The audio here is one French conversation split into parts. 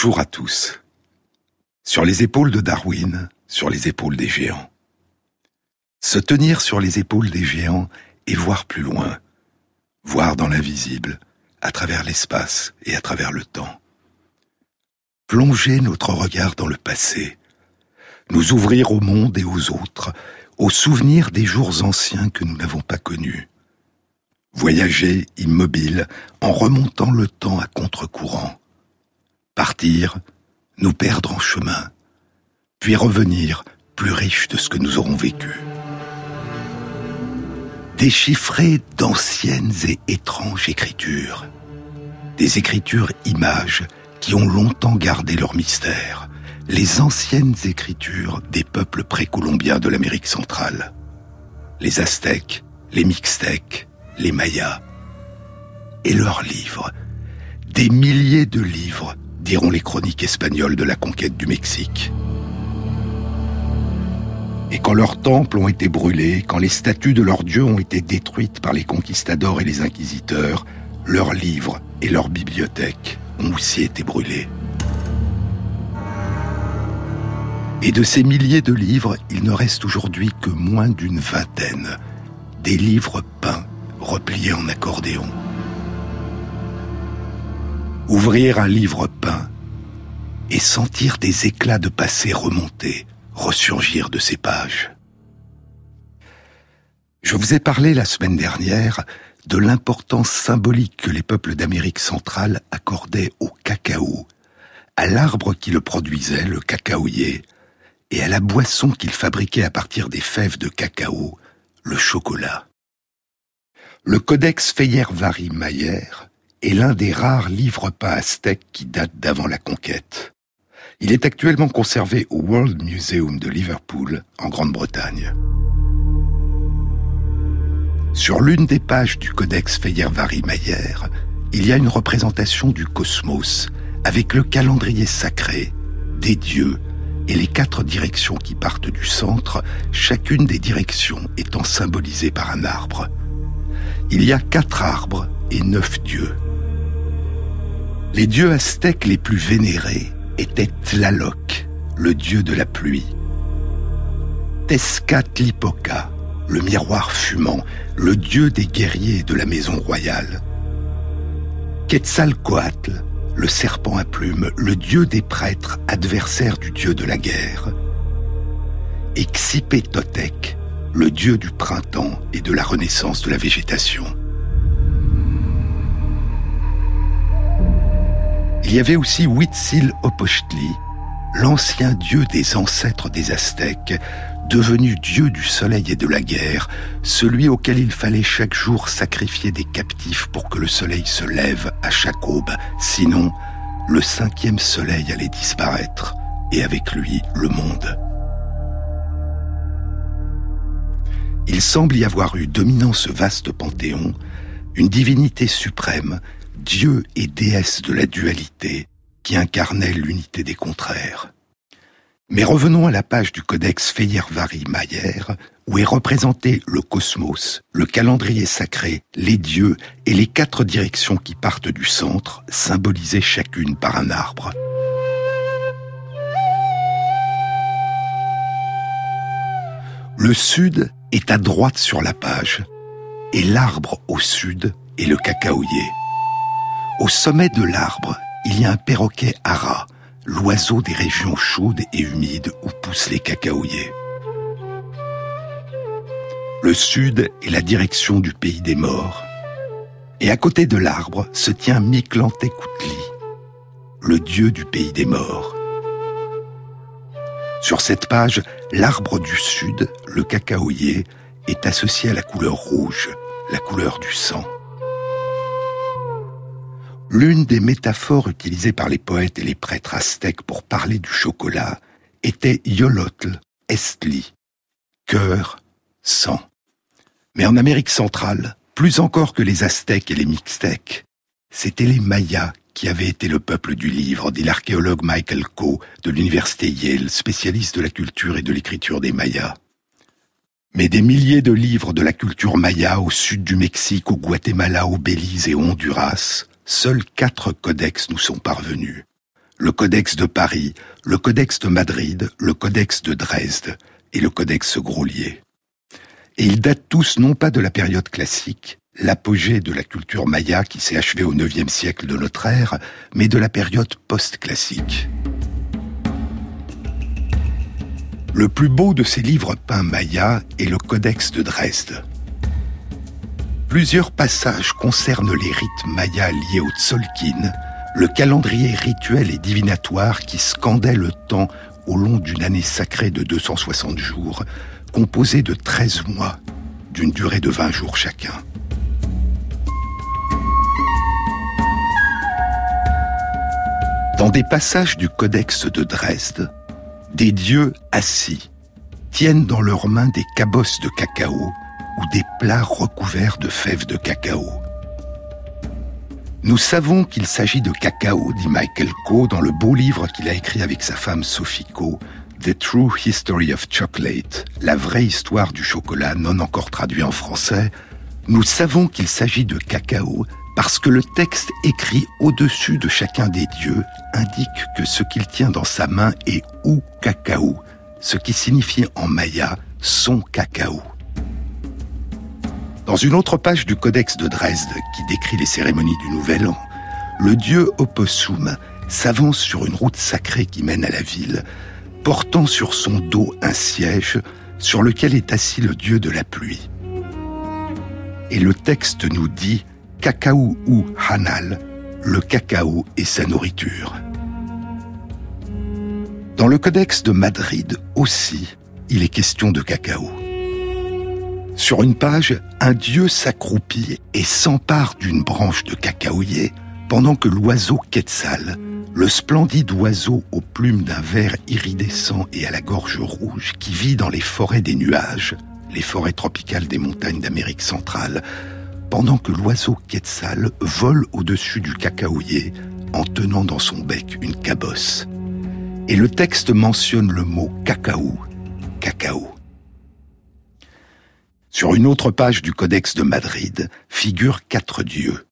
Bonjour à tous. Sur les épaules de Darwin, sur les épaules des géants. Se tenir sur les épaules des géants et voir plus loin, voir dans l'invisible, à travers l'espace et à travers le temps. Plonger notre regard dans le passé, nous ouvrir au monde et aux autres, aux souvenirs des jours anciens que nous n'avons pas connus. Voyager immobile en remontant le temps à contre-courant. Partir, nous perdre en chemin, puis revenir plus riches de ce que nous aurons vécu. Déchiffrer d'anciennes et étranges écritures, des écritures images qui ont longtemps gardé leur mystère, les anciennes écritures des peuples précolombiens de l'Amérique centrale, les Aztèques, les Mixtèques, les Mayas, et leurs livres, des milliers de livres, diront les chroniques espagnoles de la conquête du Mexique. Et quand leurs temples ont été brûlés, quand les statues de leurs dieux ont été détruites par les conquistadors et les inquisiteurs, leurs livres et leurs bibliothèques ont aussi été brûlés. Et de ces milliers de livres, il ne reste aujourd'hui que moins d'une vingtaine. Des livres peints, repliés en accordéon. Ouvrir un livre peint et sentir des éclats de passé remonter, ressurgir de ces pages. Je vous ai parlé la semaine dernière de l'importance symbolique que les peuples d'Amérique centrale accordaient au cacao, à l'arbre qui le produisait, le cacaoyer, et à la boisson qu'ils fabriquaient à partir des fèves de cacao, le chocolat. Le codex Feyervary-Mayer est l'un des rares livres pas aztèques qui datent d'avant la conquête. Il est actuellement conservé au World Museum de Liverpool, en Grande-Bretagne. Sur l'une des pages du codex Feyervary-Mayer, il y a une représentation du cosmos avec le calendrier sacré, des dieux et les quatre directions qui partent du centre, chacune des directions étant symbolisée par un arbre. Il y a quatre arbres et neuf dieux. Les dieux aztèques les plus vénérés étaient Tlaloc, le dieu de la pluie, Tezcatlipoca, le miroir fumant, le dieu des guerriers de la maison royale, Quetzalcoatl, le serpent à plumes, le dieu des prêtres, adversaire du dieu de la guerre, et Xipetotec, le dieu du printemps et de la renaissance de la végétation. Il y avait aussi Huitzilopochtli, l'ancien dieu des ancêtres des Aztèques, devenu dieu du soleil et de la guerre, celui auquel il fallait chaque jour sacrifier des captifs pour que le soleil se lève à chaque aube, sinon le cinquième soleil allait disparaître, et avec lui le monde. Il semble y avoir eu dominant ce vaste panthéon une divinité suprême Dieu et déesse de la dualité qui incarnait l'unité des contraires. Mais revenons à la page du codex Feyervary-Mayer, où est représenté le cosmos, le calendrier sacré, les dieux et les quatre directions qui partent du centre, symbolisées chacune par un arbre. Le sud est à droite sur la page, et l'arbre au sud est le cacaoyer. Au sommet de l'arbre, il y a un perroquet ara, l'oiseau des régions chaudes et humides où poussent les cacaoyers. Le sud est la direction du pays des morts. Et à côté de l'arbre se tient Miklantekoutli, le dieu du pays des morts. Sur cette page, l'arbre du sud, le cacaoyer, est associé à la couleur rouge, la couleur du sang. L'une des métaphores utilisées par les poètes et les prêtres aztèques pour parler du chocolat était Yolotl, Estli, cœur, sang. Mais en Amérique centrale, plus encore que les Aztèques et les Mixtèques, c'étaient les Mayas qui avaient été le peuple du livre, dit l'archéologue Michael Coe de l'université Yale, spécialiste de la culture et de l'écriture des Mayas. Mais des milliers de livres de la culture maya au sud du Mexique, au Guatemala, au Belize et au Honduras Seuls quatre codex nous sont parvenus. le codex de Paris, le codex de Madrid, le codex de Dresde et le codex Grolier. Et ils datent tous non pas de la période classique, l'apogée de la culture maya qui s'est achevée au IXe siècle de notre ère, mais de la période post-classique. Le plus beau de ces livres peints mayas est le Codex de Dresde. Plusieurs passages concernent les rites mayas liés au Tzolkin, le calendrier rituel et divinatoire qui scandait le temps au long d'une année sacrée de 260 jours, composée de 13 mois, d'une durée de 20 jours chacun. Dans des passages du Codex de Dresde, des dieux assis tiennent dans leurs mains des cabosses de cacao ou des plats recouverts de fèves de cacao. Nous savons qu'il s'agit de cacao, dit Michael Coe dans le beau livre qu'il a écrit avec sa femme Sophie Coe, The True History of Chocolate, la vraie histoire du chocolat non encore traduit en français. Nous savons qu'il s'agit de cacao parce que le texte écrit au-dessus de chacun des dieux indique que ce qu'il tient dans sa main est ou cacao, ce qui signifie en maya son cacao. Dans une autre page du Codex de Dresde qui décrit les cérémonies du Nouvel An, le dieu Opossum s'avance sur une route sacrée qui mène à la ville, portant sur son dos un siège sur lequel est assis le dieu de la pluie. Et le texte nous dit cacao ou hanal, le cacao et sa nourriture. Dans le codex de Madrid aussi, il est question de cacao. Sur une page, un dieu s'accroupit et s'empare d'une branche de cacaoyer pendant que l'oiseau Quetzal, le splendide oiseau aux plumes d'un vert iridescent et à la gorge rouge qui vit dans les forêts des nuages, les forêts tropicales des montagnes d'Amérique centrale, pendant que l'oiseau Quetzal vole au-dessus du cacaoyer en tenant dans son bec une cabosse. Et le texte mentionne le mot cacao, cacao. Sur une autre page du Codex de Madrid figurent quatre dieux.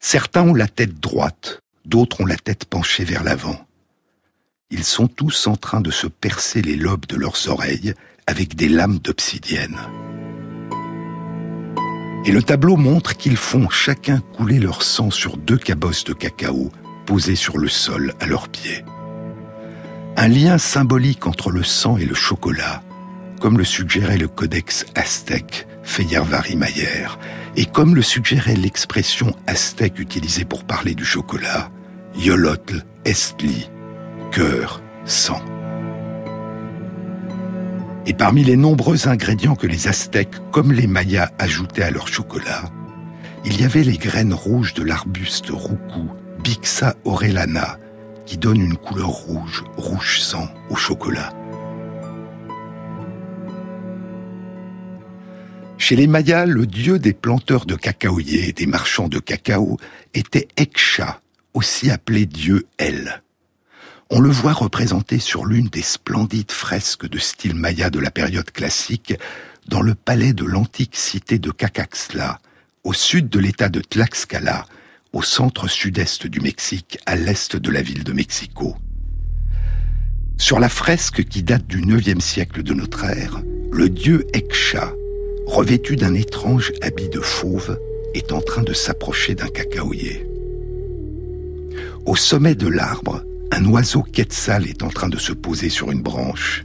Certains ont la tête droite, d'autres ont la tête penchée vers l'avant. Ils sont tous en train de se percer les lobes de leurs oreilles avec des lames d'obsidienne. Et le tableau montre qu'ils font chacun couler leur sang sur deux cabosses de cacao posées sur le sol à leurs pieds. Un lien symbolique entre le sang et le chocolat, comme le suggérait le codex aztèque Feyervari Mayer, et comme le suggérait l'expression aztèque utilisée pour parler du chocolat, Yolotl Estli, cœur, sang. Et parmi les nombreux ingrédients que les Aztèques, comme les Mayas, ajoutaient à leur chocolat, il y avait les graines rouges de l'arbuste roucou, Bixa orellana, qui donne une couleur rouge, rouge sang, au chocolat. Chez les Mayas, le dieu des planteurs de cacaoyers et des marchands de cacao était Eksha, aussi appelé dieu El on le voit représenté sur l'une des splendides fresques de style maya de la période classique dans le palais de l'antique cité de Cacaxtla, au sud de l'état de Tlaxcala, au centre sud-est du Mexique, à l'est de la ville de Mexico. Sur la fresque qui date du IXe siècle de notre ère, le dieu Eksha, revêtu d'un étrange habit de fauve, est en train de s'approcher d'un cacaoyer. Au sommet de l'arbre, un oiseau quetzal est en train de se poser sur une branche.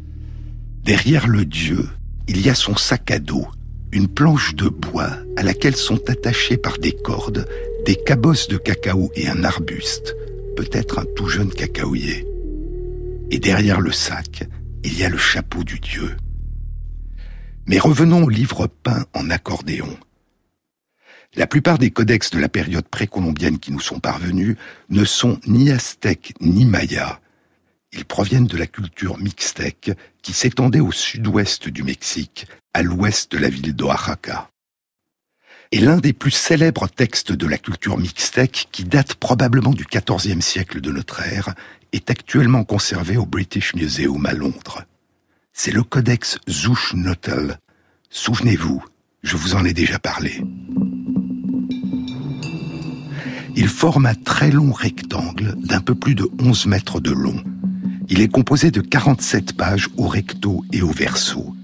Derrière le dieu, il y a son sac à dos, une planche de bois à laquelle sont attachés par des cordes des cabosses de cacao et un arbuste, peut-être un tout jeune cacaoyer. Et derrière le sac, il y a le chapeau du dieu. Mais revenons au livre peint en accordéon. La plupart des codex de la période précolombienne qui nous sont parvenus ne sont ni aztèques ni mayas. Ils proviennent de la culture mixtèque qui s'étendait au sud-ouest du Mexique, à l'ouest de la ville d'Oaxaca. Et l'un des plus célèbres textes de la culture mixtèque, qui date probablement du XIVe siècle de notre ère, est actuellement conservé au British Museum à Londres. C'est le codex Zushnotel. Souvenez-vous, je vous en ai déjà parlé. Il forme un très long rectangle d'un peu plus de 11 mètres de long. Il est composé de 47 pages au recto et au verso.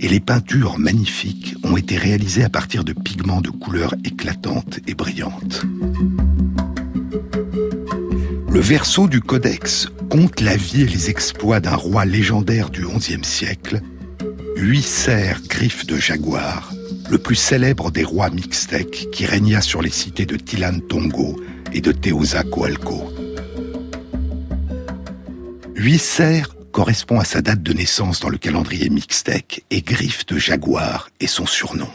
Et les peintures magnifiques ont été réalisées à partir de pigments de couleurs éclatantes et brillantes. Le verso du codex compte la vie et les exploits d'un roi légendaire du XIe siècle, huit cerfs griffes de jaguar, le plus célèbre des rois mixtèques qui régna sur les cités de Tilan Tongo et de Teozacoalco. Huit cerfs correspond à sa date de naissance dans le calendrier mixtèque et griffe de jaguar est son surnom.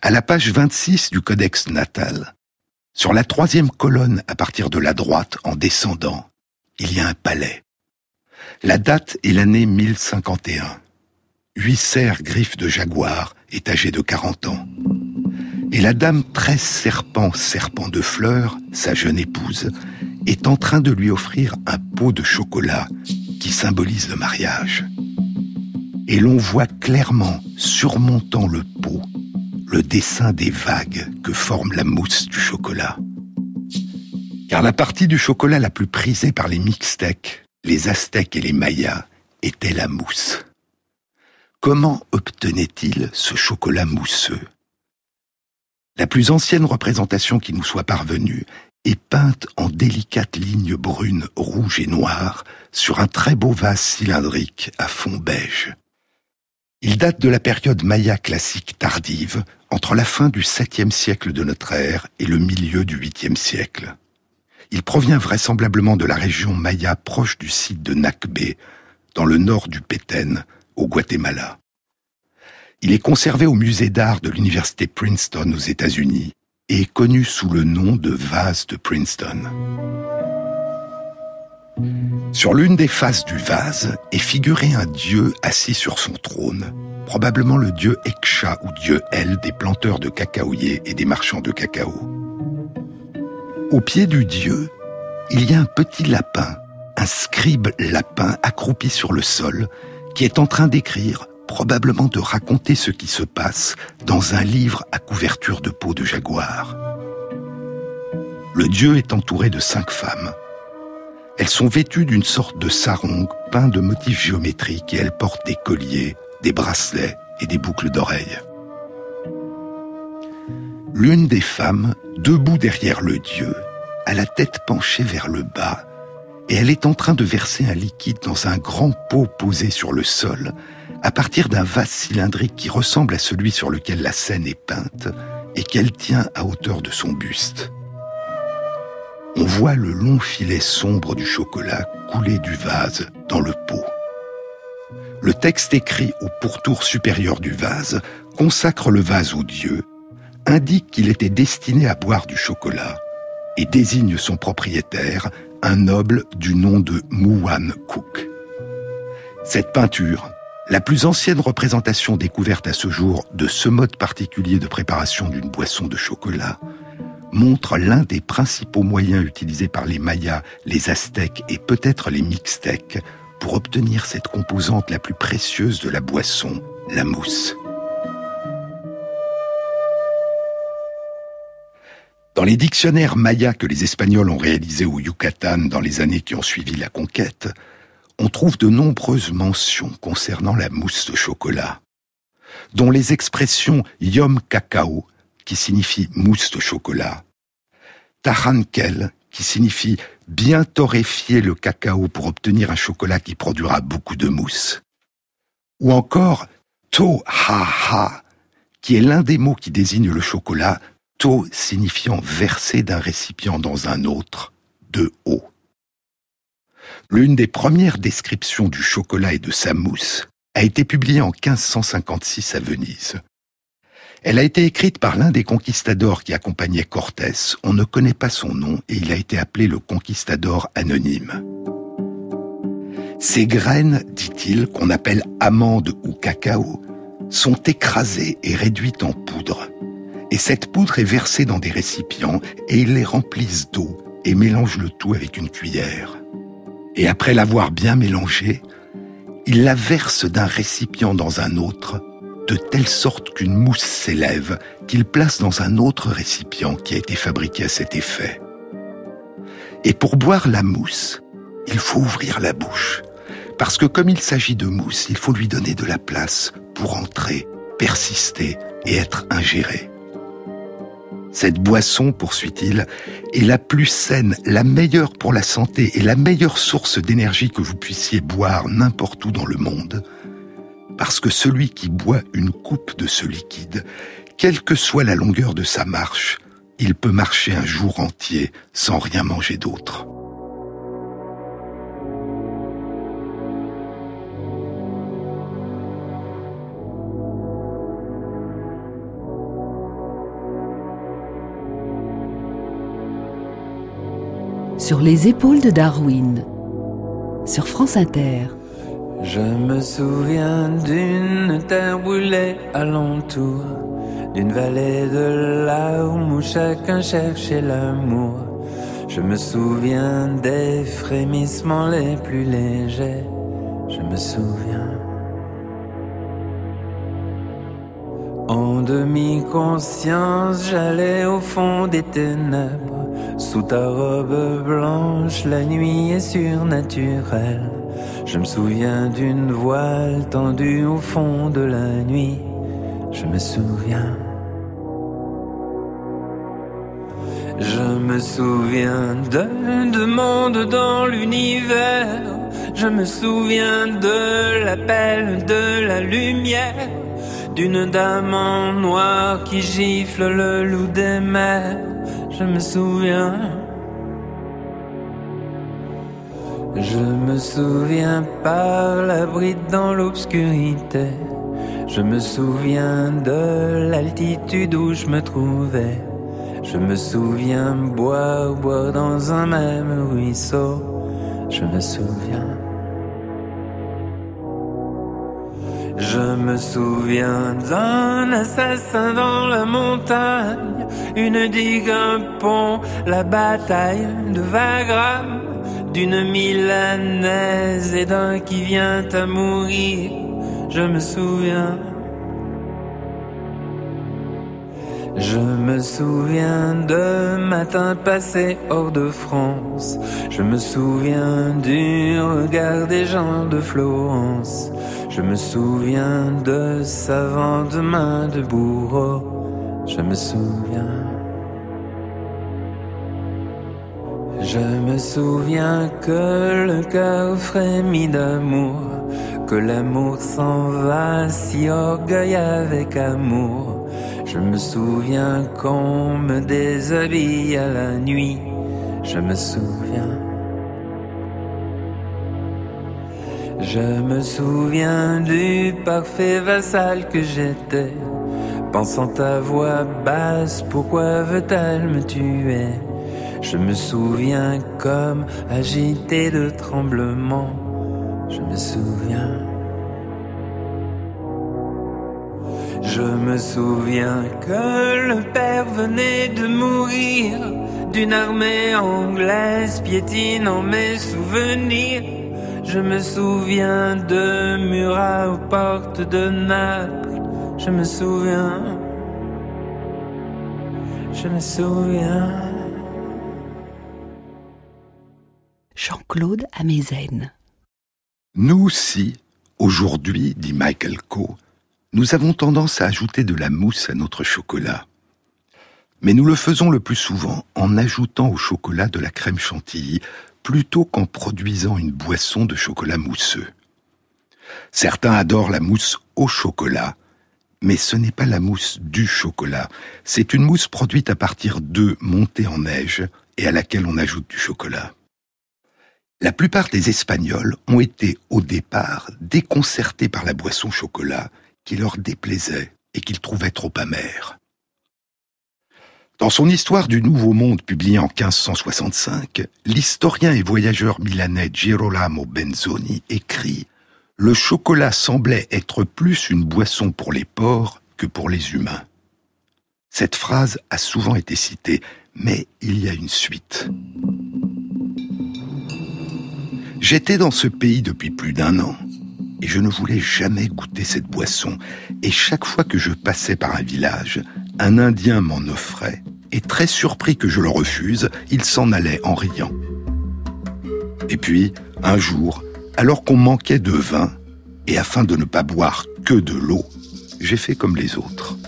À la page 26 du codex natal, sur la troisième colonne à partir de la droite en descendant, il y a un palais. La date est l'année 1051. Huit cerfs griffes de jaguar est âgé de 40 ans. Et la dame treize serpents, serpent de fleurs, sa jeune épouse, est en train de lui offrir un pot de chocolat qui symbolise le mariage. Et l'on voit clairement, surmontant le pot, le dessin des vagues que forme la mousse du chocolat. Car la partie du chocolat la plus prisée par les Mixtèques, les Aztèques et les Mayas était la mousse. Comment obtenait-il ce chocolat mousseux? La plus ancienne représentation qui nous soit parvenue est peinte en délicates lignes brunes, rouges et noires sur un très beau vase cylindrique à fond beige. Il date de la période maya classique tardive, entre la fin du 7e siècle de notre ère et le milieu du 8e siècle. Il provient vraisemblablement de la région maya proche du site de Nakbe, dans le nord du Petén, au Guatemala. Il est conservé au musée d'art de l'université Princeton aux États-Unis et est connu sous le nom de vase de Princeton. Sur l'une des faces du vase est figuré un dieu assis sur son trône, probablement le dieu Eksha ou dieu El des planteurs de cacaoyers et des marchands de cacao. Au pied du dieu, il y a un petit lapin, un scribe lapin accroupi sur le sol, qui est en train d'écrire, probablement de raconter ce qui se passe dans un livre à couverture de peau de jaguar. Le dieu est entouré de cinq femmes. Elles sont vêtues d'une sorte de sarong peint de motifs géométriques et elles portent des colliers, des bracelets et des boucles d'oreilles. L'une des femmes, debout derrière le dieu, a la tête penchée vers le bas, et elle est en train de verser un liquide dans un grand pot posé sur le sol, à partir d'un vase cylindrique qui ressemble à celui sur lequel la scène est peinte et qu'elle tient à hauteur de son buste. On voit le long filet sombre du chocolat couler du vase dans le pot. Le texte écrit au pourtour supérieur du vase consacre le vase au dieu, indique qu'il était destiné à boire du chocolat et désigne son propriétaire, un noble du nom de Mouan Cook. Cette peinture, la plus ancienne représentation découverte à ce jour de ce mode particulier de préparation d'une boisson de chocolat, montre l'un des principaux moyens utilisés par les Mayas, les Aztèques et peut-être les Mixtèques pour obtenir cette composante la plus précieuse de la boisson, la mousse. Dans les dictionnaires mayas que les Espagnols ont réalisés au Yucatan dans les années qui ont suivi la conquête, on trouve de nombreuses mentions concernant la mousse de chocolat, dont les expressions yom cacao, qui signifie mousse de chocolat, tarankel, qui signifie bien torréfier le cacao pour obtenir un chocolat qui produira beaucoup de mousse, ou encore to ha qui est l'un des mots qui désigne le chocolat to signifiant verser d'un récipient dans un autre, de haut. L'une des premières descriptions du chocolat et de sa mousse a été publiée en 1556 à Venise. Elle a été écrite par l'un des conquistadors qui accompagnait Cortés. On ne connaît pas son nom et il a été appelé le conquistador anonyme. Ces graines, dit-il, qu'on appelle amandes ou cacao, sont écrasées et réduites en poudre et cette poudre est versée dans des récipients et ils les remplissent d'eau et mélangent le tout avec une cuillère. Et après l'avoir bien mélangé, ils la versent d'un récipient dans un autre de telle sorte qu'une mousse s'élève, qu'il place dans un autre récipient qui a été fabriqué à cet effet. Et pour boire la mousse, il faut ouvrir la bouche. Parce que comme il s'agit de mousse, il faut lui donner de la place pour entrer, persister et être ingéré. Cette boisson, poursuit-il, est la plus saine, la meilleure pour la santé et la meilleure source d'énergie que vous puissiez boire n'importe où dans le monde, parce que celui qui boit une coupe de ce liquide, quelle que soit la longueur de sa marche, il peut marcher un jour entier sans rien manger d'autre. Sur les épaules de Darwin, sur France Inter. Je me souviens d'une terre brûlée alentour, d'une vallée de larmes où chacun cherchait l'amour. Je me souviens des frémissements les plus légers, je me souviens. En demi-conscience, j'allais au fond des ténèbres sous ta robe blanche, la nuit est surnaturelle. Je me souviens d'une voile tendue au fond de la nuit. Je me souviens. Je me souviens de, de monde dans l'univers. Je me souviens de l'appel de la lumière. D'une dame en noir qui gifle le loup des mers je me souviens. Je me souviens par la bride dans l'obscurité. Je me souviens de l'altitude où je me trouvais. Je me souviens boire, boire dans un même ruisseau. Je me souviens. Je me souviens d'un assassin dans la montagne, une digue, un pont, la bataille de Wagram, d'une milanaise et d'un qui vient à mourir. Je me souviens. Je me souviens de matins passés hors de France. Je me souviens du regard des gens de Florence. Je me souviens de savants mains de bourreau. Je me souviens. Je me souviens que le cœur frémit d'amour, que l'amour s'en va si orgueil avec amour. Je me souviens qu'on me déshabille à la nuit. Je me souviens. Je me souviens du parfait vassal que j'étais, pensant à voix basse, pourquoi veut-elle me tuer? Je me souviens comme agité de tremblement, je me souviens. Je me souviens que le père venait de mourir d'une armée anglaise piétinant mes souvenirs. Je me souviens de Murat aux portes de Naples. Je me souviens. Je me souviens. Jean-Claude Amezen. Nous aussi, aujourd'hui, dit Michael Coe, nous avons tendance à ajouter de la mousse à notre chocolat. Mais nous le faisons le plus souvent en ajoutant au chocolat de la crème chantilly plutôt qu'en produisant une boisson de chocolat mousseux. Certains adorent la mousse au chocolat, mais ce n'est pas la mousse du chocolat, c'est une mousse produite à partir d'œufs montés en neige et à laquelle on ajoute du chocolat. La plupart des Espagnols ont été au départ déconcertés par la boisson chocolat qui leur déplaisait et qu'ils trouvaient trop amère. Dans son Histoire du Nouveau Monde publiée en 1565, l'historien et voyageur milanais Girolamo Benzoni écrit Le chocolat semblait être plus une boisson pour les porcs que pour les humains. Cette phrase a souvent été citée, mais il y a une suite. J'étais dans ce pays depuis plus d'un an, et je ne voulais jamais goûter cette boisson. Et chaque fois que je passais par un village, un Indien m'en offrait, et très surpris que je le refuse, il s'en allait en riant. Et puis, un jour, alors qu'on manquait de vin, et afin de ne pas boire que de l'eau, j'ai fait comme les autres.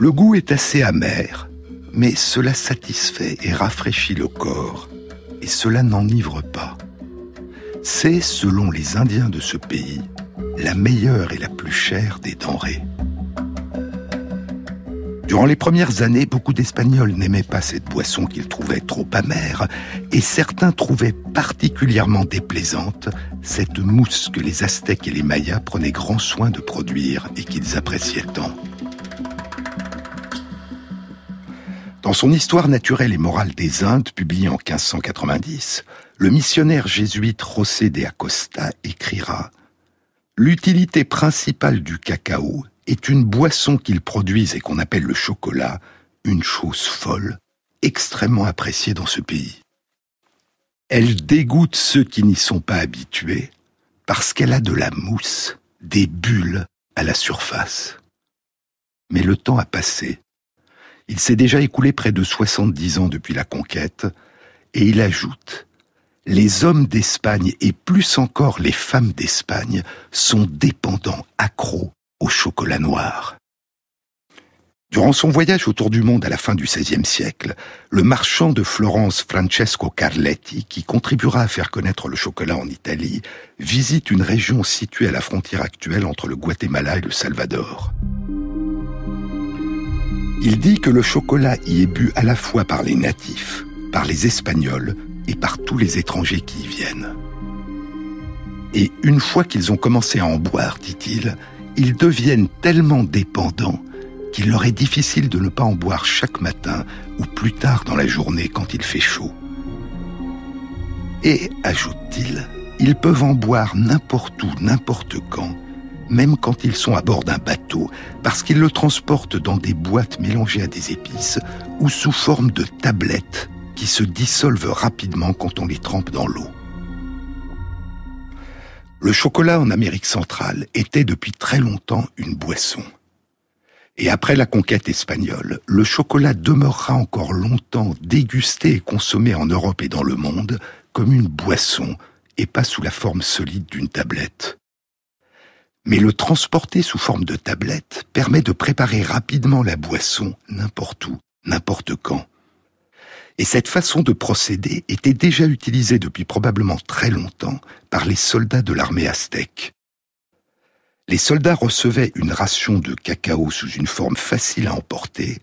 Le goût est assez amer, mais cela satisfait et rafraîchit le corps, et cela n'enivre pas. C'est, selon les Indiens de ce pays, la meilleure et la plus chère des denrées. Durant les premières années, beaucoup d'Espagnols n'aimaient pas cette boisson qu'ils trouvaient trop amère, et certains trouvaient particulièrement déplaisante cette mousse que les Aztèques et les Mayas prenaient grand soin de produire et qu'ils appréciaient tant. Dans son Histoire naturelle et morale des Indes, publiée en 1590, le missionnaire jésuite José de Acosta écrira L'utilité principale du cacao est une boisson qu'ils produisent et qu'on appelle le chocolat, une chose folle, extrêmement appréciée dans ce pays. Elle dégoûte ceux qui n'y sont pas habitués parce qu'elle a de la mousse, des bulles à la surface. Mais le temps a passé. Il s'est déjà écoulé près de 70 ans depuis la conquête, et il ajoute Les hommes d'Espagne et plus encore les femmes d'Espagne sont dépendants, accros au chocolat noir. Durant son voyage autour du monde à la fin du XVIe siècle, le marchand de Florence Francesco Carletti, qui contribuera à faire connaître le chocolat en Italie, visite une région située à la frontière actuelle entre le Guatemala et le Salvador. Il dit que le chocolat y est bu à la fois par les natifs, par les Espagnols et par tous les étrangers qui y viennent. Et une fois qu'ils ont commencé à en boire, dit-il, ils deviennent tellement dépendants qu'il leur est difficile de ne pas en boire chaque matin ou plus tard dans la journée quand il fait chaud. Et, ajoute-t-il, ils peuvent en boire n'importe où, n'importe quand, même quand ils sont à bord d'un bateau, parce qu'ils le transportent dans des boîtes mélangées à des épices ou sous forme de tablettes qui se dissolvent rapidement quand on les trempe dans l'eau. Le chocolat en Amérique centrale était depuis très longtemps une boisson. Et après la conquête espagnole, le chocolat demeurera encore longtemps dégusté et consommé en Europe et dans le monde comme une boisson et pas sous la forme solide d'une tablette. Mais le transporter sous forme de tablette permet de préparer rapidement la boisson n'importe où, n'importe quand. Et cette façon de procéder était déjà utilisée depuis probablement très longtemps par les soldats de l'armée aztèque. Les soldats recevaient une ration de cacao sous une forme facile à emporter.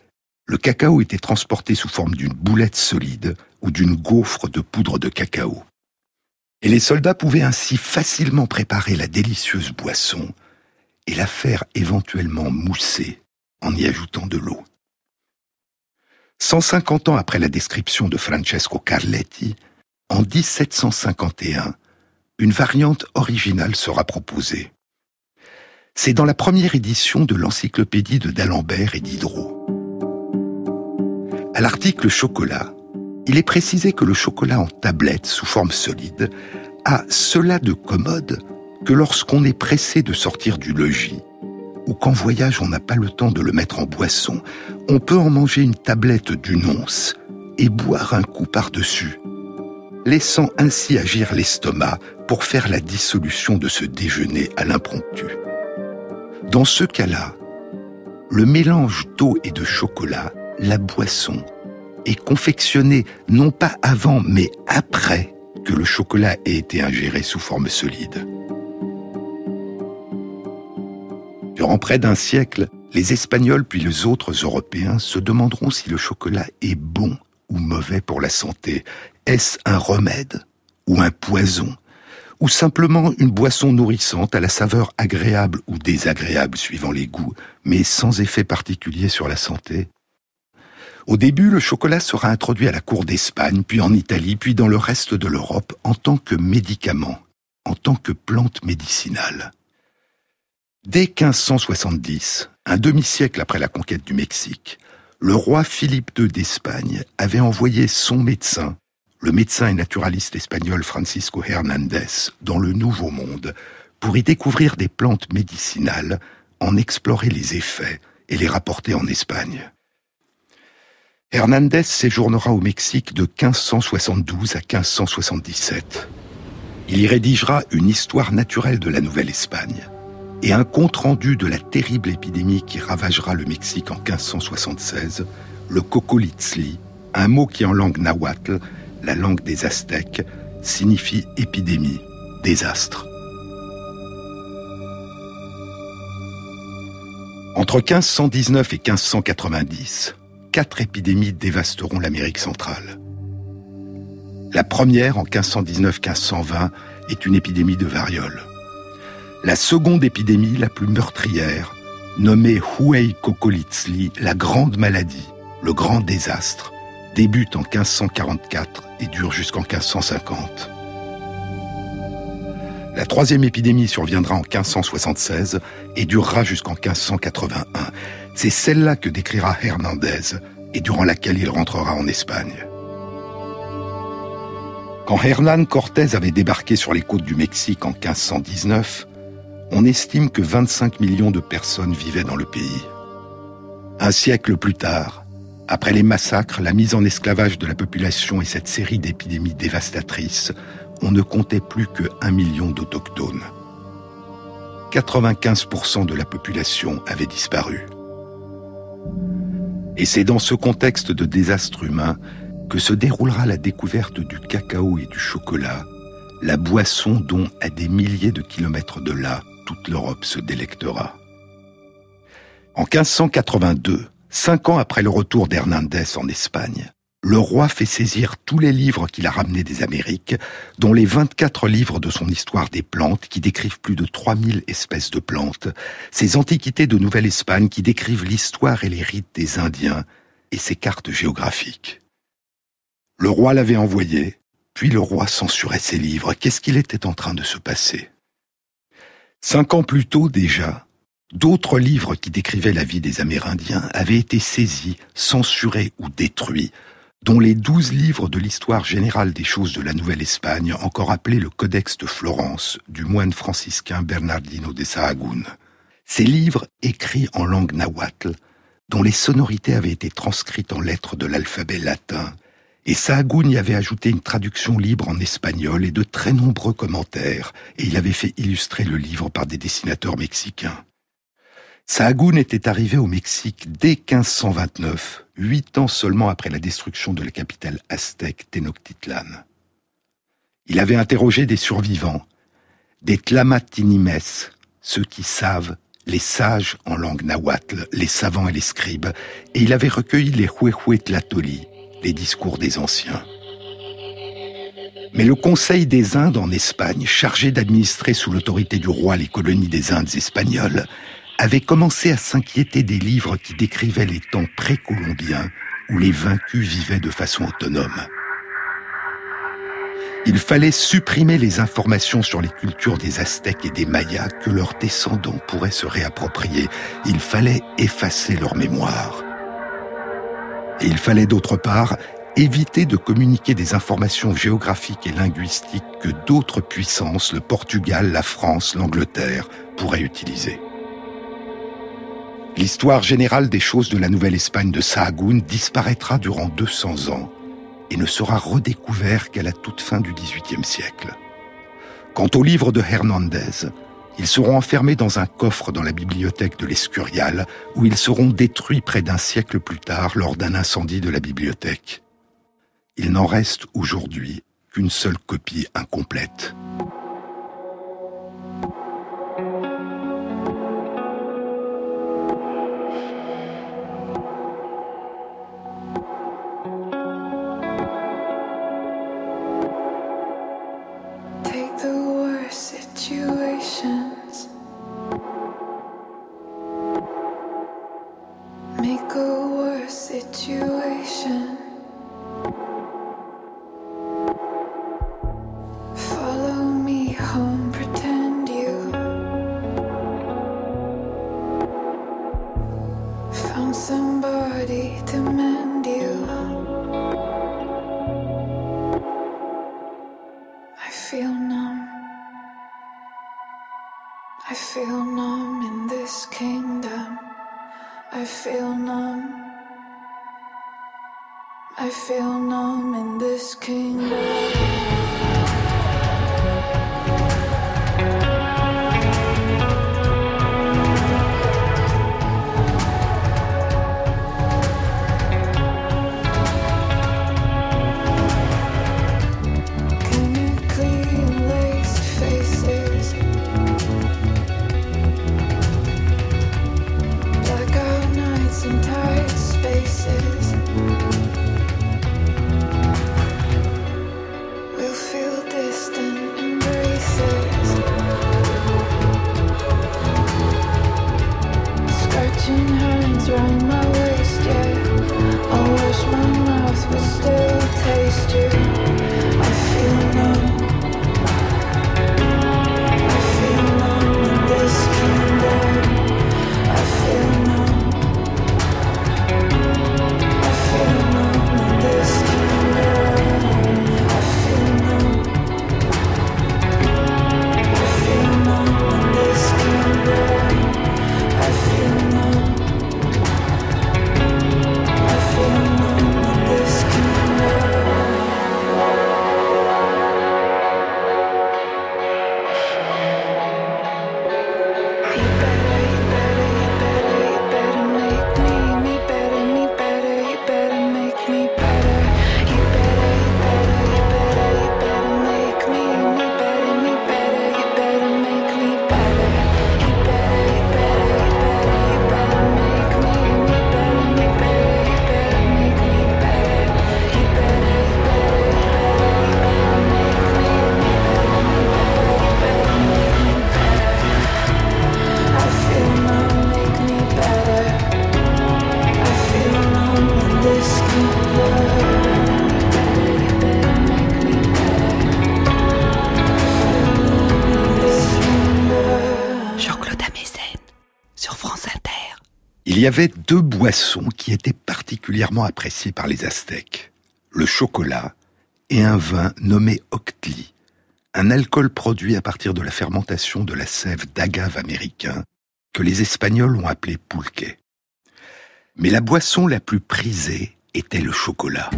Le cacao était transporté sous forme d'une boulette solide ou d'une gaufre de poudre de cacao. Et les soldats pouvaient ainsi facilement préparer la délicieuse boisson et la faire éventuellement mousser en y ajoutant de l'eau. 150 ans après la description de Francesco Carletti, en 1751, une variante originale sera proposée. C'est dans la première édition de l'encyclopédie de d'Alembert et Diderot. À l'article chocolat, il est précisé que le chocolat en tablette sous forme solide a cela de commode que lorsqu'on est pressé de sortir du logis ou qu'en voyage on n'a pas le temps de le mettre en boisson, on peut en manger une tablette d'une once et boire un coup par-dessus, laissant ainsi agir l'estomac pour faire la dissolution de ce déjeuner à l'impromptu. Dans ce cas-là, le mélange d'eau et de chocolat, la boisson, est confectionné non pas avant mais après que le chocolat ait été ingéré sous forme solide. Durant près d'un siècle, les Espagnols puis les autres Européens se demanderont si le chocolat est bon ou mauvais pour la santé. Est-ce un remède ou un poison ou simplement une boisson nourrissante à la saveur agréable ou désagréable suivant les goûts, mais sans effet particulier sur la santé? Au début, le chocolat sera introduit à la cour d'Espagne, puis en Italie, puis dans le reste de l'Europe en tant que médicament, en tant que plante médicinale. Dès 1570, un demi-siècle après la conquête du Mexique, le roi Philippe II d'Espagne avait envoyé son médecin, le médecin et naturaliste espagnol Francisco Hernandez, dans le Nouveau Monde, pour y découvrir des plantes médicinales, en explorer les effets et les rapporter en Espagne. Hernandez séjournera au Mexique de 1572 à 1577. Il y rédigera une histoire naturelle de la Nouvelle-Espagne et un compte-rendu de la terrible épidémie qui ravagera le Mexique en 1576, le cocolitzli, un mot qui en langue nahuatl, la langue des Aztèques, signifie épidémie, désastre. Entre 1519 et 1590, quatre épidémies dévasteront l'Amérique centrale. La première, en 1519-1520, est une épidémie de variole. La seconde épidémie, la plus meurtrière, nommée Huey Kokolitzli, la grande maladie, le grand désastre, débute en 1544 et dure jusqu'en 1550. La troisième épidémie surviendra en 1576 et durera jusqu'en 1581. C'est celle-là que décrira Hernandez et durant laquelle il rentrera en Espagne. Quand Hernán Cortés avait débarqué sur les côtes du Mexique en 1519, on estime que 25 millions de personnes vivaient dans le pays. Un siècle plus tard, après les massacres, la mise en esclavage de la population et cette série d'épidémies dévastatrices, on ne comptait plus que 1 million d'autochtones. 95% de la population avait disparu. Et c'est dans ce contexte de désastre humain que se déroulera la découverte du cacao et du chocolat, la boisson dont, à des milliers de kilomètres de là, toute l'Europe se délectera. En 1582, cinq ans après le retour d'Hernandez en Espagne, le roi fait saisir tous les livres qu'il a ramenés des Amériques, dont les 24 livres de son histoire des plantes qui décrivent plus de 3000 espèces de plantes, ses antiquités de Nouvelle-Espagne qui décrivent l'histoire et les rites des Indiens, et ses cartes géographiques. Le roi l'avait envoyé, puis le roi censurait ses livres. Qu'est-ce qu'il était en train de se passer? Cinq ans plus tôt déjà, d'autres livres qui décrivaient la vie des Amérindiens avaient été saisis, censurés ou détruits, dont les douze livres de l'histoire générale des choses de la Nouvelle-Espagne, encore appelé le Codex de Florence, du moine franciscain Bernardino de Sahagún. Ces livres, écrits en langue nahuatl, dont les sonorités avaient été transcrites en lettres de l'alphabet latin, et Sahagún y avait ajouté une traduction libre en espagnol et de très nombreux commentaires, et il avait fait illustrer le livre par des dessinateurs mexicains. Sahagún était arrivé au Mexique dès 1529, huit ans seulement après la destruction de la capitale aztèque Tenochtitlan. Il avait interrogé des survivants, des tlamatinimes, ceux qui savent, les sages en langue nahuatl, les savants et les scribes, et il avait recueilli les huehuetlatoli, les discours des anciens. Mais le Conseil des Indes en Espagne, chargé d'administrer sous l'autorité du roi les colonies des Indes espagnoles, avait commencé à s'inquiéter des livres qui décrivaient les temps précolombiens où les vaincus vivaient de façon autonome. Il fallait supprimer les informations sur les cultures des Aztèques et des Mayas que leurs descendants pourraient se réapproprier. Il fallait effacer leur mémoire. Et il fallait d'autre part éviter de communiquer des informations géographiques et linguistiques que d'autres puissances, le Portugal, la France, l'Angleterre, pourraient utiliser. L'histoire générale des choses de la Nouvelle-Espagne de Sahagún disparaîtra durant 200 ans et ne sera redécouvert qu'à la toute fin du XVIIIe siècle. Quant aux livres de Hernandez, ils seront enfermés dans un coffre dans la bibliothèque de l'Escurial, où ils seront détruits près d'un siècle plus tard lors d'un incendie de la bibliothèque. Il n'en reste aujourd'hui qu'une seule copie incomplète. make a worse situation. Y avait deux boissons qui étaient particulièrement appréciées par les Aztèques. Le chocolat et un vin nommé Octli, un alcool produit à partir de la fermentation de la sève d'agave américain que les Espagnols ont appelé pulque. Mais la boisson la plus prisée était le chocolat.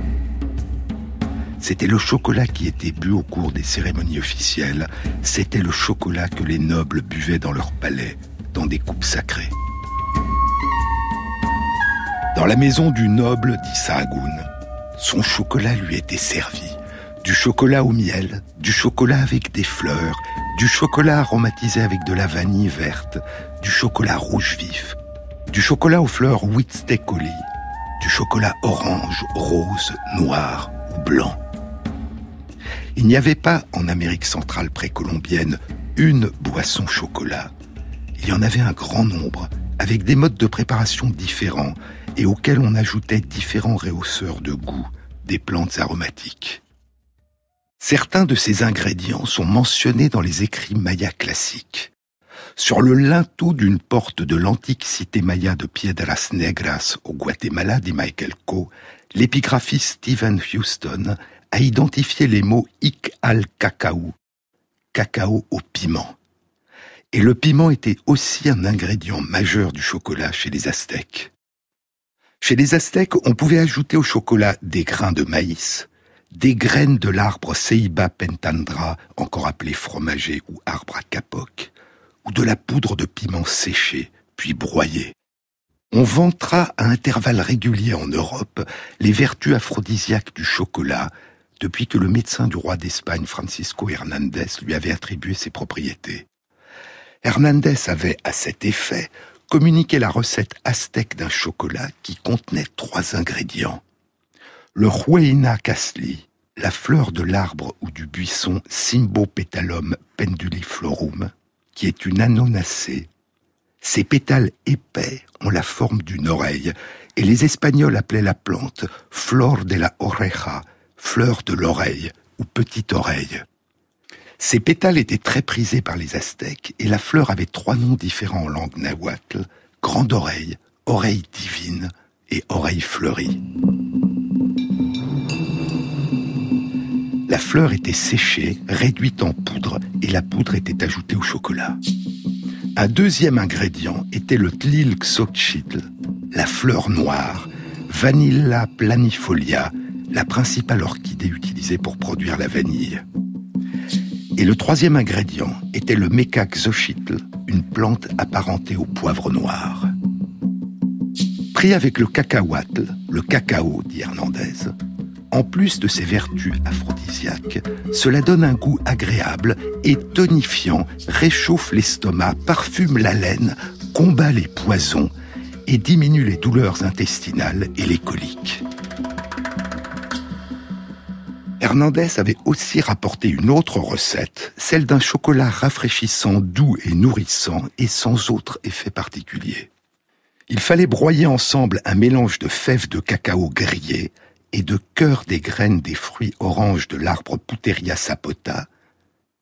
C'était le chocolat qui était bu au cours des cérémonies officielles, c'était le chocolat que les nobles buvaient dans leur palais, dans des coupes sacrées. Dans la maison du noble d'Issahagoun, son chocolat lui était servi. Du chocolat au miel, du chocolat avec des fleurs, du chocolat aromatisé avec de la vanille verte, du chocolat rouge vif, du chocolat aux fleurs Whitstecoli, du chocolat orange, rose, noir ou blanc. Il n'y avait pas en Amérique centrale précolombienne une boisson chocolat. Il y en avait un grand nombre, avec des modes de préparation différents et auxquels on ajoutait différents réhausseurs de goût des plantes aromatiques. Certains de ces ingrédients sont mentionnés dans les écrits mayas classiques. Sur le linteau d'une porte de l'antique cité maya de Piedras Negras au Guatemala, dit Michael Coe, l'épigraphiste Stephen Houston a identifié les mots ik al cacao, cacao au piment. Et le piment était aussi un ingrédient majeur du chocolat chez les Aztèques. Chez les Aztèques, on pouvait ajouter au chocolat des grains de maïs, des graines de l'arbre Ceiba pentandra, encore appelé fromager ou arbre à capoc, ou de la poudre de piment séché, puis broyé. On vantera à intervalles réguliers en Europe les vertus aphrodisiaques du chocolat depuis que le médecin du roi d'Espagne Francisco Hernandez lui avait attribué ses propriétés. Hernandez avait à cet effet communiquait la recette aztèque d'un chocolat qui contenait trois ingrédients. Le Huayna casli, la fleur de l'arbre ou du buisson Symbopetalum penduliflorum, qui est une anonacée. Ses pétales épais ont la forme d'une oreille, et les Espagnols appelaient la plante flor de la oreja, fleur de l'oreille ou petite oreille. Ces pétales étaient très prisés par les Aztèques et la fleur avait trois noms différents en langue nahuatl, grande oreille, oreille divine et oreille fleurie. La fleur était séchée, réduite en poudre et la poudre était ajoutée au chocolat. Un deuxième ingrédient était le tlilxochitl, la fleur noire, Vanilla planifolia, la principale orchidée utilisée pour produire la vanille. Et le troisième ingrédient était le Xochitl, une plante apparentée au poivre noir. Pris avec le cacahuatl, le cacao, dit Hernandez, en plus de ses vertus aphrodisiaques, cela donne un goût agréable et tonifiant, réchauffe l'estomac, parfume la laine, combat les poisons et diminue les douleurs intestinales et les coliques. Hernandez avait aussi rapporté une autre recette, celle d'un chocolat rafraîchissant, doux et nourrissant et sans autre effet particulier. Il fallait broyer ensemble un mélange de fèves de cacao grillées et de cœur des graines des fruits oranges de l'arbre Puteria sapota,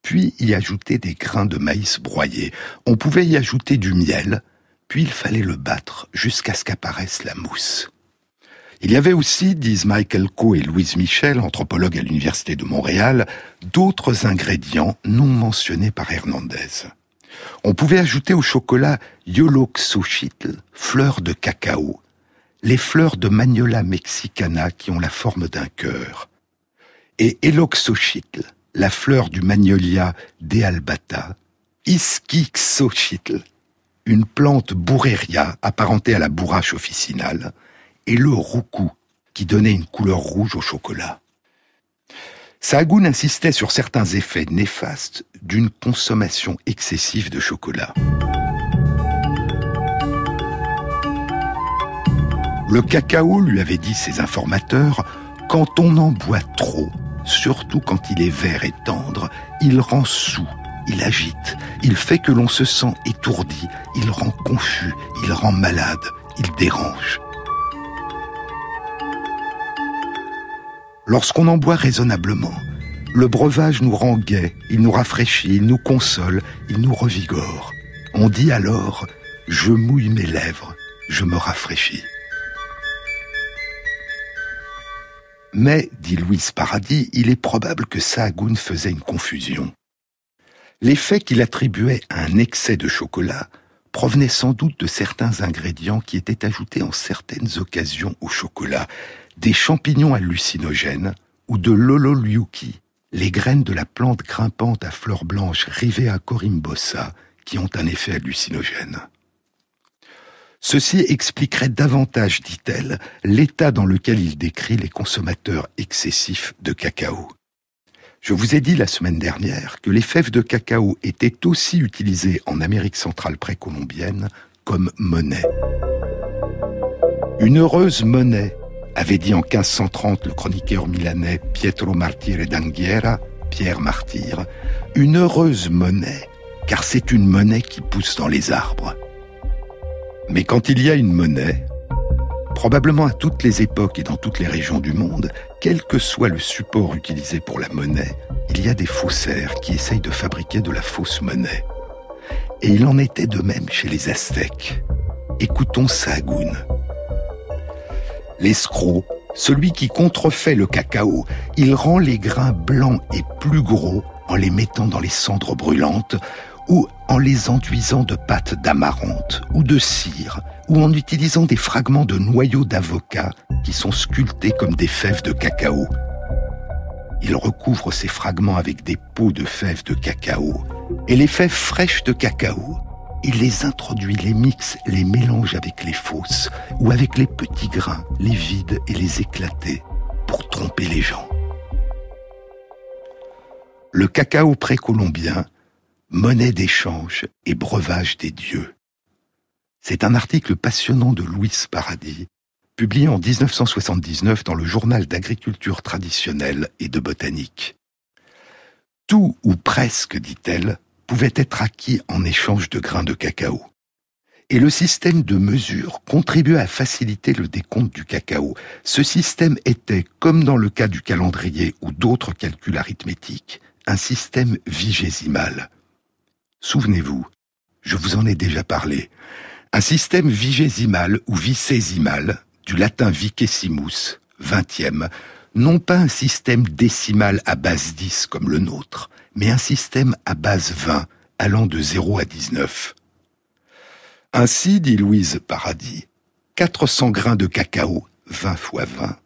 puis y ajouter des grains de maïs broyés. On pouvait y ajouter du miel, puis il fallait le battre jusqu'à ce qu'apparaisse la mousse. Il y avait aussi, disent Michael Coe et Louise Michel, anthropologues à l'Université de Montréal, d'autres ingrédients non mentionnés par Hernandez. On pouvait ajouter au chocolat yoloxochitl, fleurs de cacao, les fleurs de Magnola mexicana qui ont la forme d'un cœur, et eloxochitl, la fleur du Magnolia dealbata, ischixochitl, une plante bourreria apparentée à la bourrache officinale, et le roucou, qui donnait une couleur rouge au chocolat. Sahagún insistait sur certains effets néfastes d'une consommation excessive de chocolat. Le cacao, lui avait dit ses informateurs, quand on en boit trop, surtout quand il est vert et tendre, il rend sous il agite, il fait que l'on se sent étourdi, il rend confus, il rend malade, il dérange. Lorsqu'on en boit raisonnablement, le breuvage nous rend gai, il nous rafraîchit, il nous console, il nous revigore. On dit alors Je mouille mes lèvres, je me rafraîchis. Mais, dit Louise Paradis, il est probable que Sahagún faisait une confusion. L'effet qu'il attribuait à un excès de chocolat provenait sans doute de certains ingrédients qui étaient ajoutés en certaines occasions au chocolat, des champignons hallucinogènes ou de l'ololiuki, les graines de la plante grimpante à fleurs blanches rivées à corimbosa, qui ont un effet hallucinogène. Ceci expliquerait davantage, dit-elle, l'état dans lequel il décrit les consommateurs excessifs de cacao. Je vous ai dit la semaine dernière que les fèves de cacao étaient aussi utilisées en Amérique centrale précolombienne comme monnaie. Une heureuse monnaie, avait dit en 1530 le chroniqueur milanais Pietro Martire d'Anghiera, Pierre Martyr, une heureuse monnaie, car c'est une monnaie qui pousse dans les arbres. Mais quand il y a une monnaie, Probablement à toutes les époques et dans toutes les régions du monde, quel que soit le support utilisé pour la monnaie, il y a des faussaires qui essayent de fabriquer de la fausse monnaie. Et il en était de même chez les Aztèques. Écoutons Sahagún. L'escroc, celui qui contrefait le cacao, il rend les grains blancs et plus gros en les mettant dans les cendres brûlantes ou en les enduisant de pâte d'amarante ou de cire ou en utilisant des fragments de noyaux d'avocat qui sont sculptés comme des fèves de cacao. Il recouvre ces fragments avec des pots de fèves de cacao et les fèves fraîches de cacao. Il les introduit, les mixe, les mélange avec les fausses ou avec les petits grains, les vides et les éclatés pour tromper les gens. Le cacao précolombien, monnaie d'échange et breuvage des dieux. C'est un article passionnant de Louis Paradis, publié en 1979 dans le journal d'agriculture traditionnelle et de botanique. Tout ou presque, dit-elle, pouvait être acquis en échange de grains de cacao. Et le système de mesure contribuait à faciliter le décompte du cacao. Ce système était, comme dans le cas du calendrier ou d'autres calculs arithmétiques, un système vigésimal. Souvenez-vous, je vous en ai déjà parlé. Un système vigésimal ou vicésimal, du latin vicesimus, vingtième, non pas un système décimal à base 10 comme le nôtre, mais un système à base 20, allant de 0 à 19. Ainsi, dit Louise Paradis, 400 grains de cacao, 20 fois 20,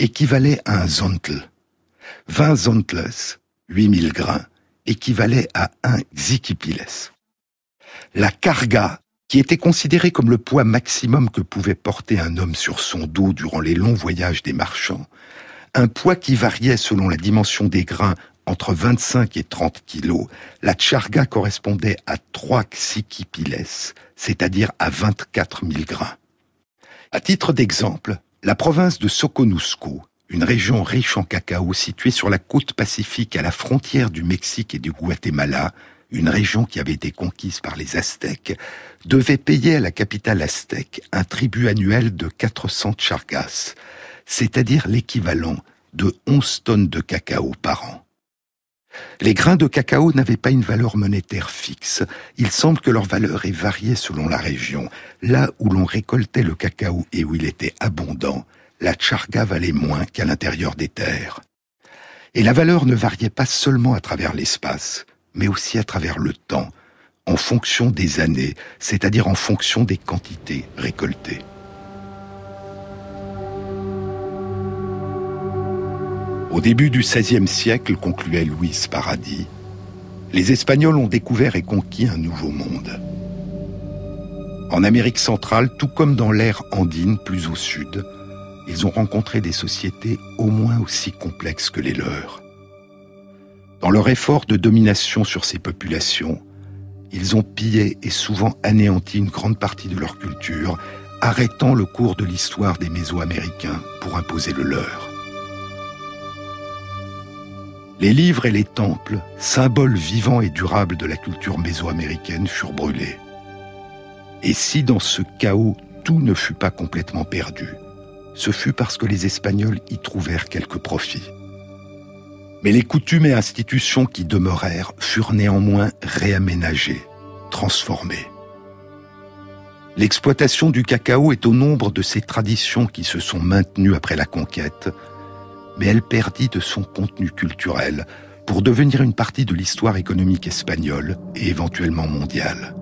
équivalaient à un zontle. 20 zontles, 8000 grains, équivalaient à un xikipiles. La carga, qui était considérée comme le poids maximum que pouvait porter un homme sur son dos durant les longs voyages des marchands, un poids qui variait selon la dimension des grains entre 25 et 30 kilos, la tcharga correspondait à 3 xikipiles, c'est-à-dire à 24 000 grains. À titre d'exemple, la province de Soconusco, une région riche en cacao située sur la côte pacifique à la frontière du Mexique et du Guatemala, une région qui avait été conquise par les Aztèques, devait payer à la capitale aztèque un tribut annuel de 400 chargas, c'est-à-dire l'équivalent de 11 tonnes de cacao par an. Les grains de cacao n'avaient pas une valeur monétaire fixe. Il semble que leur valeur ait varié selon la région. Là où l'on récoltait le cacao et où il était abondant, la charga valait moins qu'à l'intérieur des terres. Et la valeur ne variait pas seulement à travers l'espace, mais aussi à travers le temps, en fonction des années, c'est-à-dire en fonction des quantités récoltées. Au début du XVIe siècle, concluait Louis Paradis, les Espagnols ont découvert et conquis un nouveau monde. En Amérique centrale, tout comme dans l'ère andine plus au sud, ils ont rencontré des sociétés au moins aussi complexes que les leurs. Dans leur effort de domination sur ces populations, ils ont pillé et souvent anéanti une grande partie de leur culture, arrêtant le cours de l'histoire des Mésoaméricains pour imposer le leur. Les livres et les temples, symboles vivants et durables de la culture mésoaméricaine, furent brûlés. Et si dans ce chaos tout ne fut pas complètement perdu, ce fut parce que les Espagnols y trouvèrent quelques profits. Mais les coutumes et institutions qui demeurèrent furent néanmoins réaménagées, transformées. L'exploitation du cacao est au nombre de ces traditions qui se sont maintenues après la conquête, mais elle perdit de son contenu culturel pour devenir une partie de l'histoire économique espagnole et éventuellement mondiale.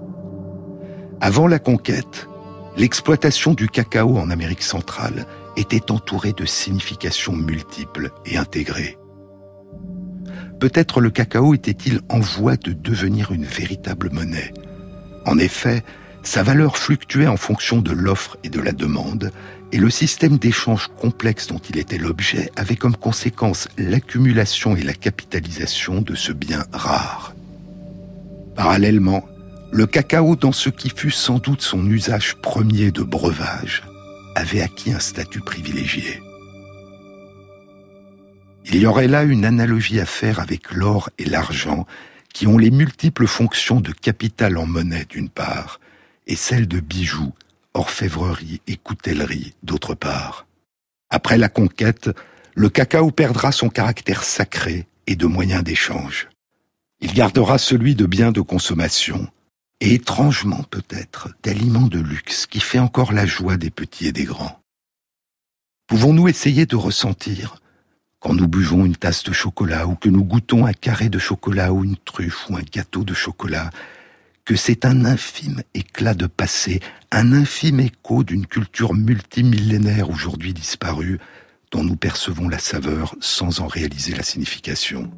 Avant la conquête, l'exploitation du cacao en Amérique centrale était entourée de significations multiples et intégrées. Peut-être le cacao était-il en voie de devenir une véritable monnaie. En effet, sa valeur fluctuait en fonction de l'offre et de la demande, et le système d'échange complexe dont il était l'objet avait comme conséquence l'accumulation et la capitalisation de ce bien rare. Parallèlement, le cacao, dans ce qui fut sans doute son usage premier de breuvage, avait acquis un statut privilégié. Il y aurait là une analogie à faire avec l'or et l'argent, qui ont les multiples fonctions de capital en monnaie d'une part, et celles de bijoux orfèvrerie et coutellerie d'autre part. Après la conquête, le cacao perdra son caractère sacré et de moyen d'échange. Il gardera celui de biens de consommation, et étrangement peut-être d'aliment de luxe qui fait encore la joie des petits et des grands. Pouvons-nous essayer de ressentir, quand nous buvons une tasse de chocolat ou que nous goûtons un carré de chocolat ou une truffe ou un gâteau de chocolat, que c'est un infime éclat de passé, un infime écho d'une culture multimillénaire aujourd'hui disparue, dont nous percevons la saveur sans en réaliser la signification.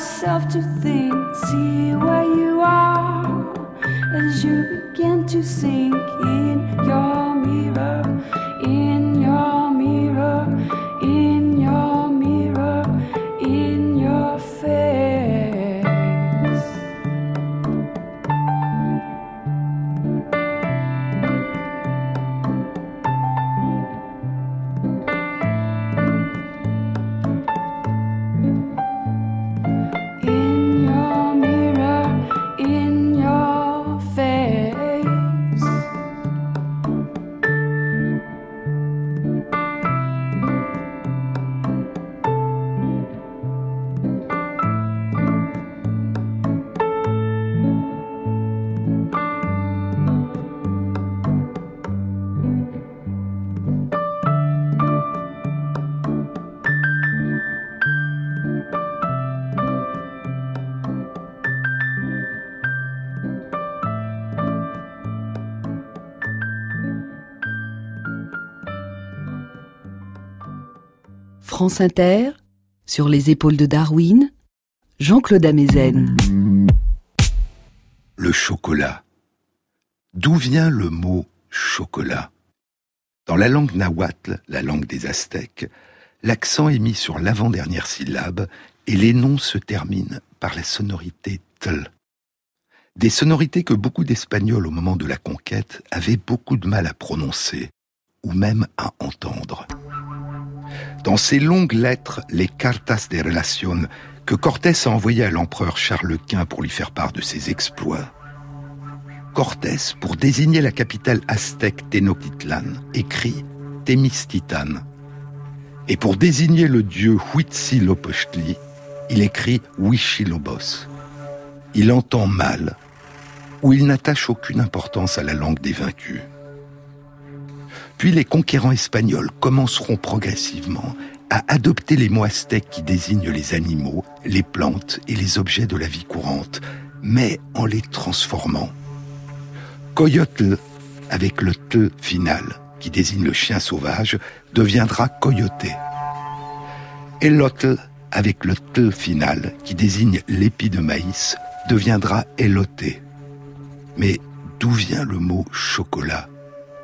Yourself to think, see where you are as you begin to sink in your mirror, in France Inter, sur les épaules de Darwin, Jean-Claude Amezen. Le chocolat. D'où vient le mot chocolat? Dans la langue nahuatl, la langue des Aztèques, l'accent est mis sur l'avant-dernière syllabe et les noms se terminent par la sonorité tl. Des sonorités que beaucoup d'Espagnols au moment de la conquête avaient beaucoup de mal à prononcer ou même à entendre. Dans ses longues lettres, les cartas de relación, que Cortés a envoyées à l'empereur Charles Quint pour lui faire part de ses exploits, Cortés, pour désigner la capitale aztèque Tenochtitlan, écrit Temistitan. Et pour désigner le dieu Huitzilopochtli, il écrit Huichilobos. Il entend mal, ou il n'attache aucune importance à la langue des vaincus. Puis les conquérants espagnols commenceront progressivement à adopter les mots aztèques qui désignent les animaux, les plantes et les objets de la vie courante, mais en les transformant. Coyotl, avec le te final, qui désigne le chien sauvage, deviendra coyote. Elotl, avec le te final, qui désigne l'épi de maïs, deviendra éloté. Mais d'où vient le mot chocolat,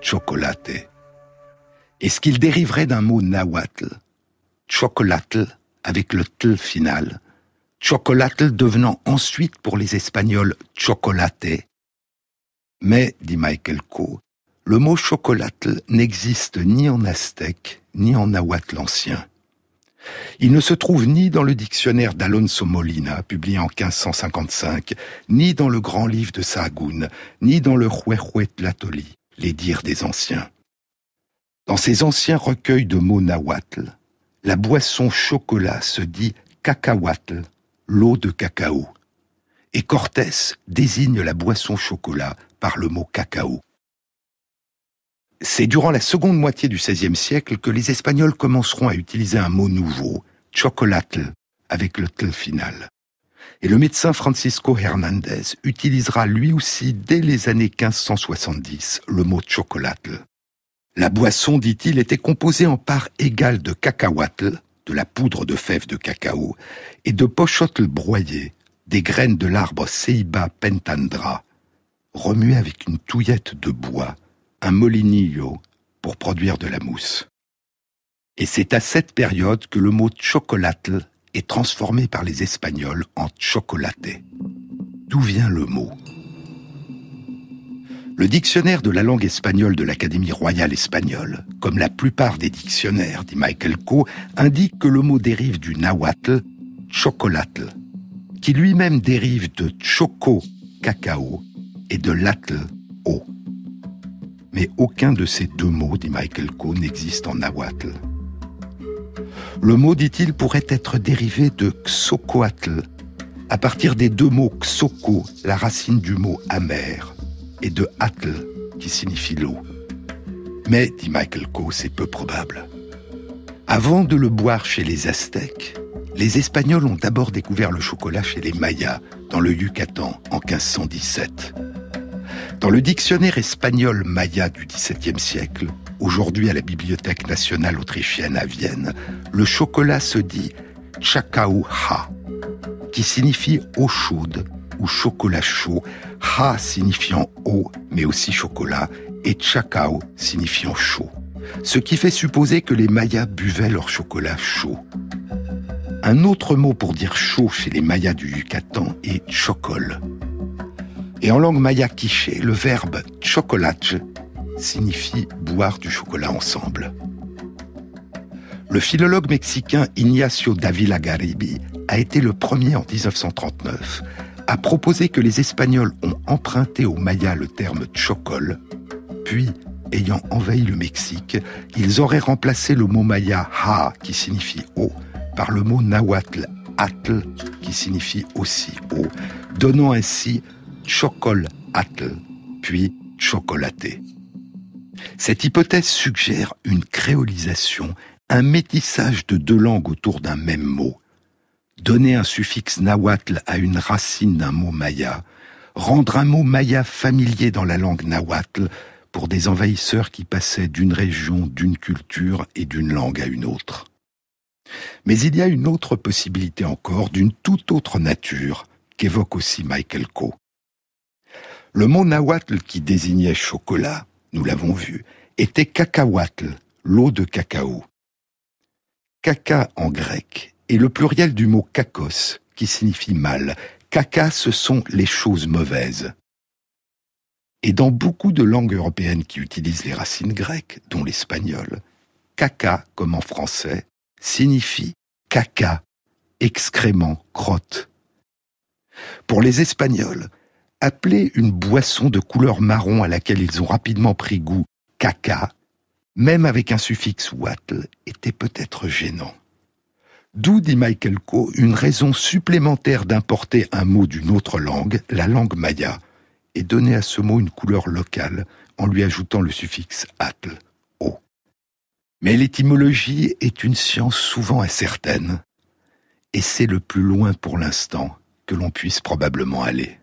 chocolate Est-ce qu'il dériverait d'un mot nahuatl, chocolatl, avec le tl final, chocolatl devenant ensuite pour les Espagnols chocolate Mais, dit Michael Coe, le mot chocolatl n'existe ni en aztèque ni en nahuatl ancien. Il ne se trouve ni dans le dictionnaire d'Alonso Molina, publié en 1555, ni dans le grand livre de Sahagún, ni dans le Huehuetlatoli, les dires des anciens. Dans ces anciens recueils de mots nahuatl, la boisson chocolat se dit cacahuatl, l'eau de cacao. Et Cortés désigne la boisson chocolat par le mot cacao. C'est durant la seconde moitié du XVIe siècle que les Espagnols commenceront à utiliser un mot nouveau, chocolatl, avec le tl final. Et le médecin Francisco Hernandez utilisera lui aussi dès les années 1570 le mot chocolatl. La boisson, dit-il, était composée en part égale de cacahuatl, de la poudre de fèves de cacao, et de pochotl broyé, des graines de l'arbre Ceiba pentandra, remuées avec une touillette de bois, un molinillo, pour produire de la mousse. Et c'est à cette période que le mot chocolatl est transformé par les Espagnols en chocolaté. D'où vient le mot? Le dictionnaire de la langue espagnole de l'Académie royale espagnole, comme la plupart des dictionnaires, dit Michael Coe, indique que le mot dérive du nahuatl, chocolatl, qui lui-même dérive de choco, cacao, et de latl, eau. Mais aucun de ces deux mots, dit Michael Coe, n'existe en nahuatl. Le mot, dit-il, pourrait être dérivé de xocoatl, à partir des deux mots xoko, la racine du mot amer, de atl, qui signifie l'eau. Mais, dit Michael Coe, c'est peu probable. Avant de le boire chez les Aztèques, les Espagnols ont d'abord découvert le chocolat chez les Mayas, dans le Yucatan, en 1517. Dans le dictionnaire espagnol maya du XVIIe siècle, aujourd'hui à la Bibliothèque nationale autrichienne à Vienne, le chocolat se dit chacauha, qui signifie eau chaude ou chocolat chaud, ha signifiant eau mais aussi chocolat et chacao signifiant chaud. Ce qui fait supposer que les Mayas buvaient leur chocolat chaud. Un autre mot pour dire chaud chez les Mayas du Yucatan est chocol. Et en langue maya quiché, le verbe chocolate signifie boire du chocolat ensemble. Le philologue mexicain Ignacio Davila Garibi a été le premier en 1939 a proposé que les Espagnols ont emprunté au maya le terme chocol, puis, ayant envahi le Mexique, ils auraient remplacé le mot maya ha, qui signifie eau, par le mot nahuatl atl, qui signifie aussi eau, donnant ainsi chocol atl, puis chocolaté. Cette hypothèse suggère une créolisation, un métissage de deux langues autour d'un même mot, donner un suffixe nahuatl à une racine d'un mot maya, rendre un mot maya familier dans la langue nahuatl pour des envahisseurs qui passaient d'une région, d'une culture et d'une langue à une autre. Mais il y a une autre possibilité encore, d'une toute autre nature, qu'évoque aussi Michael Coe. Le mot nahuatl qui désignait chocolat, nous l'avons vu, était cacahuatl, l'eau de cacao. Caca en grec et le pluriel du mot kakos, qui signifie mal. Caca, ce sont les choses mauvaises. Et dans beaucoup de langues européennes qui utilisent les racines grecques, dont l'espagnol, caca, comme en français, signifie caca, excrément, crotte. Pour les Espagnols, appeler une boisson de couleur marron à laquelle ils ont rapidement pris goût caca, même avec un suffixe watl, était peut-être gênant. D'où, dit Michael Coe, une raison supplémentaire d'importer un mot d'une autre langue, la langue maya, et donner à ce mot une couleur locale en lui ajoutant le suffixe atl, o. Mais l'étymologie est une science souvent incertaine, et c'est le plus loin pour l'instant que l'on puisse probablement aller.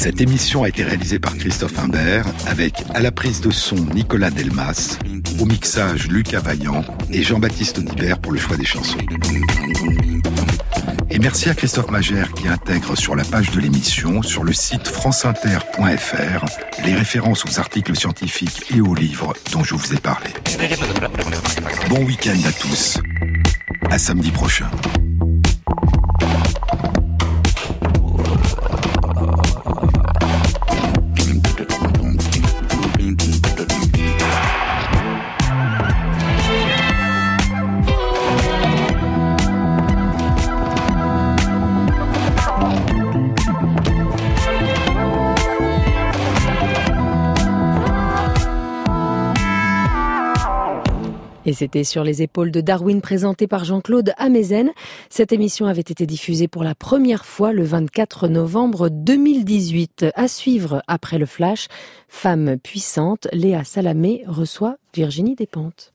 Cette émission a été réalisée par Christophe Imbert avec à la prise de son Nicolas Delmas, au mixage Lucas Vaillant et Jean-Baptiste Audibert pour le choix des chansons. Et merci à Christophe Magère qui intègre sur la page de l'émission, sur le site franceinter.fr, les références aux articles scientifiques et aux livres dont je vous ai parlé. Bon week-end à tous. À samedi prochain. Et c'était sur les épaules de Darwin présenté par Jean-Claude Amezen. Cette émission avait été diffusée pour la première fois le 24 novembre 2018. À suivre après le flash, Femme puissante, Léa Salamé reçoit Virginie Despentes.